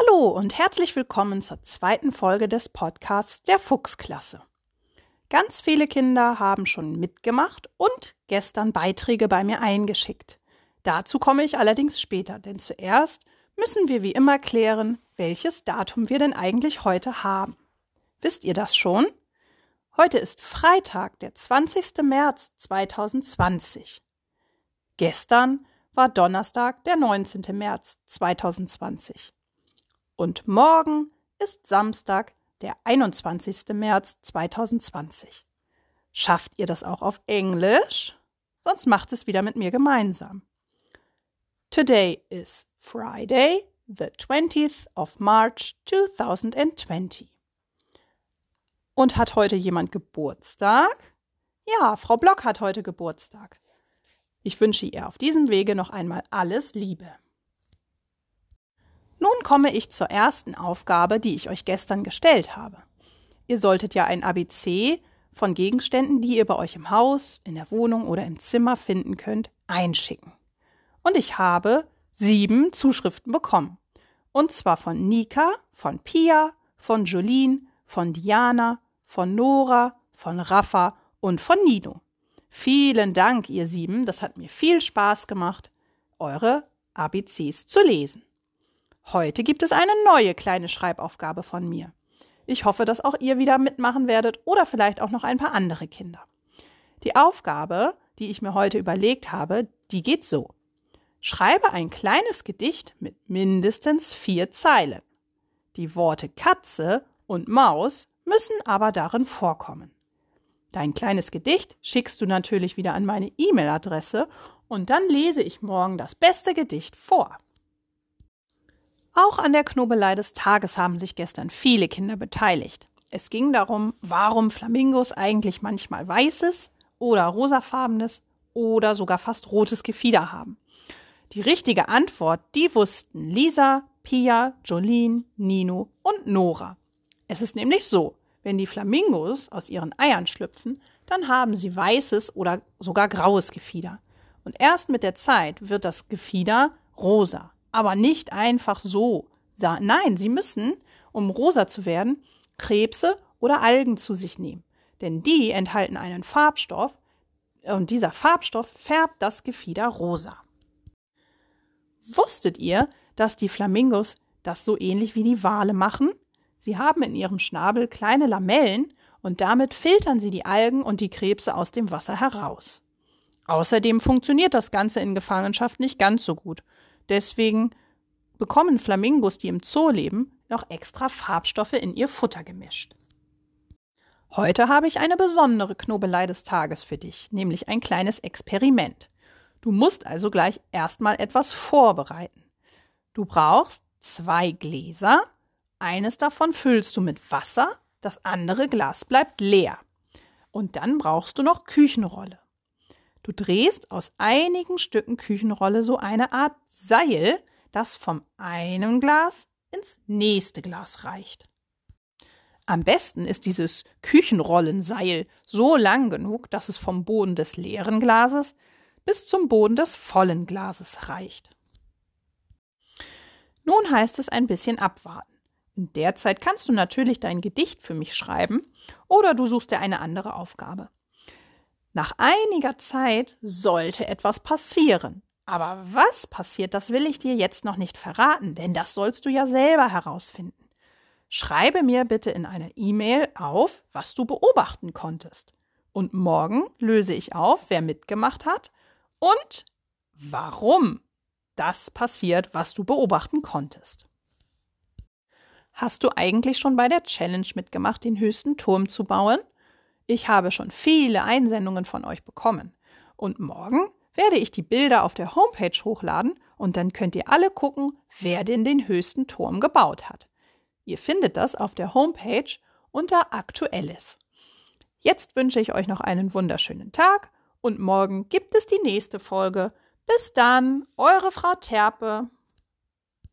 Hallo und herzlich willkommen zur zweiten Folge des Podcasts der Fuchsklasse. Ganz viele Kinder haben schon mitgemacht und gestern Beiträge bei mir eingeschickt. Dazu komme ich allerdings später, denn zuerst müssen wir wie immer klären, welches Datum wir denn eigentlich heute haben. Wisst ihr das schon? Heute ist Freitag, der 20. März 2020. Gestern war Donnerstag, der 19. März 2020. Und morgen ist Samstag, der 21. März 2020. Schafft ihr das auch auf Englisch? Sonst macht es wieder mit mir gemeinsam. Today is Friday, the 20th of March 2020. Und hat heute jemand Geburtstag? Ja, Frau Block hat heute Geburtstag. Ich wünsche ihr auf diesem Wege noch einmal alles Liebe. Nun komme ich zur ersten Aufgabe, die ich euch gestern gestellt habe. Ihr solltet ja ein ABC von Gegenständen, die ihr bei euch im Haus, in der Wohnung oder im Zimmer finden könnt, einschicken. Und ich habe sieben Zuschriften bekommen. Und zwar von Nika, von Pia, von Jolene, von Diana, von Nora, von Rafa und von Nino. Vielen Dank, ihr sieben. Das hat mir viel Spaß gemacht, eure ABCs zu lesen. Heute gibt es eine neue kleine Schreibaufgabe von mir. Ich hoffe, dass auch ihr wieder mitmachen werdet oder vielleicht auch noch ein paar andere Kinder. Die Aufgabe, die ich mir heute überlegt habe, die geht so. Schreibe ein kleines Gedicht mit mindestens vier Zeilen. Die Worte Katze und Maus müssen aber darin vorkommen. Dein kleines Gedicht schickst du natürlich wieder an meine E-Mail-Adresse und dann lese ich morgen das beste Gedicht vor. Auch an der Knobelei des Tages haben sich gestern viele Kinder beteiligt. Es ging darum, warum Flamingos eigentlich manchmal weißes oder rosafarbenes oder sogar fast rotes Gefieder haben. Die richtige Antwort, die wussten Lisa, Pia, Jolene, Nino und Nora. Es ist nämlich so, wenn die Flamingos aus ihren Eiern schlüpfen, dann haben sie weißes oder sogar graues Gefieder. Und erst mit der Zeit wird das Gefieder rosa aber nicht einfach so. Nein, sie müssen, um rosa zu werden, Krebse oder Algen zu sich nehmen. Denn die enthalten einen Farbstoff und dieser Farbstoff färbt das Gefieder rosa. Wusstet ihr, dass die Flamingos das so ähnlich wie die Wale machen? Sie haben in ihrem Schnabel kleine Lamellen und damit filtern sie die Algen und die Krebse aus dem Wasser heraus. Außerdem funktioniert das Ganze in Gefangenschaft nicht ganz so gut Deswegen bekommen Flamingos, die im Zoo leben, noch extra Farbstoffe in ihr Futter gemischt. Heute habe ich eine besondere Knobelei des Tages für dich, nämlich ein kleines Experiment. Du musst also gleich erstmal etwas vorbereiten. Du brauchst zwei Gläser, eines davon füllst du mit Wasser, das andere Glas bleibt leer. Und dann brauchst du noch Küchenrolle. Du drehst aus einigen Stücken Küchenrolle so eine Art Seil, das vom einen Glas ins nächste Glas reicht. Am besten ist dieses Küchenrollenseil so lang genug, dass es vom Boden des leeren Glases bis zum Boden des vollen Glases reicht. Nun heißt es ein bisschen abwarten. In der Zeit kannst du natürlich dein Gedicht für mich schreiben oder du suchst dir eine andere Aufgabe. Nach einiger Zeit sollte etwas passieren. Aber was passiert, das will ich dir jetzt noch nicht verraten, denn das sollst du ja selber herausfinden. Schreibe mir bitte in einer E-Mail auf, was du beobachten konntest. Und morgen löse ich auf, wer mitgemacht hat und warum das passiert, was du beobachten konntest. Hast du eigentlich schon bei der Challenge mitgemacht, den höchsten Turm zu bauen? Ich habe schon viele Einsendungen von euch bekommen. Und morgen werde ich die Bilder auf der Homepage hochladen und dann könnt ihr alle gucken, wer denn den höchsten Turm gebaut hat. Ihr findet das auf der Homepage unter Aktuelles. Jetzt wünsche ich euch noch einen wunderschönen Tag und morgen gibt es die nächste Folge. Bis dann, eure Frau Terpe.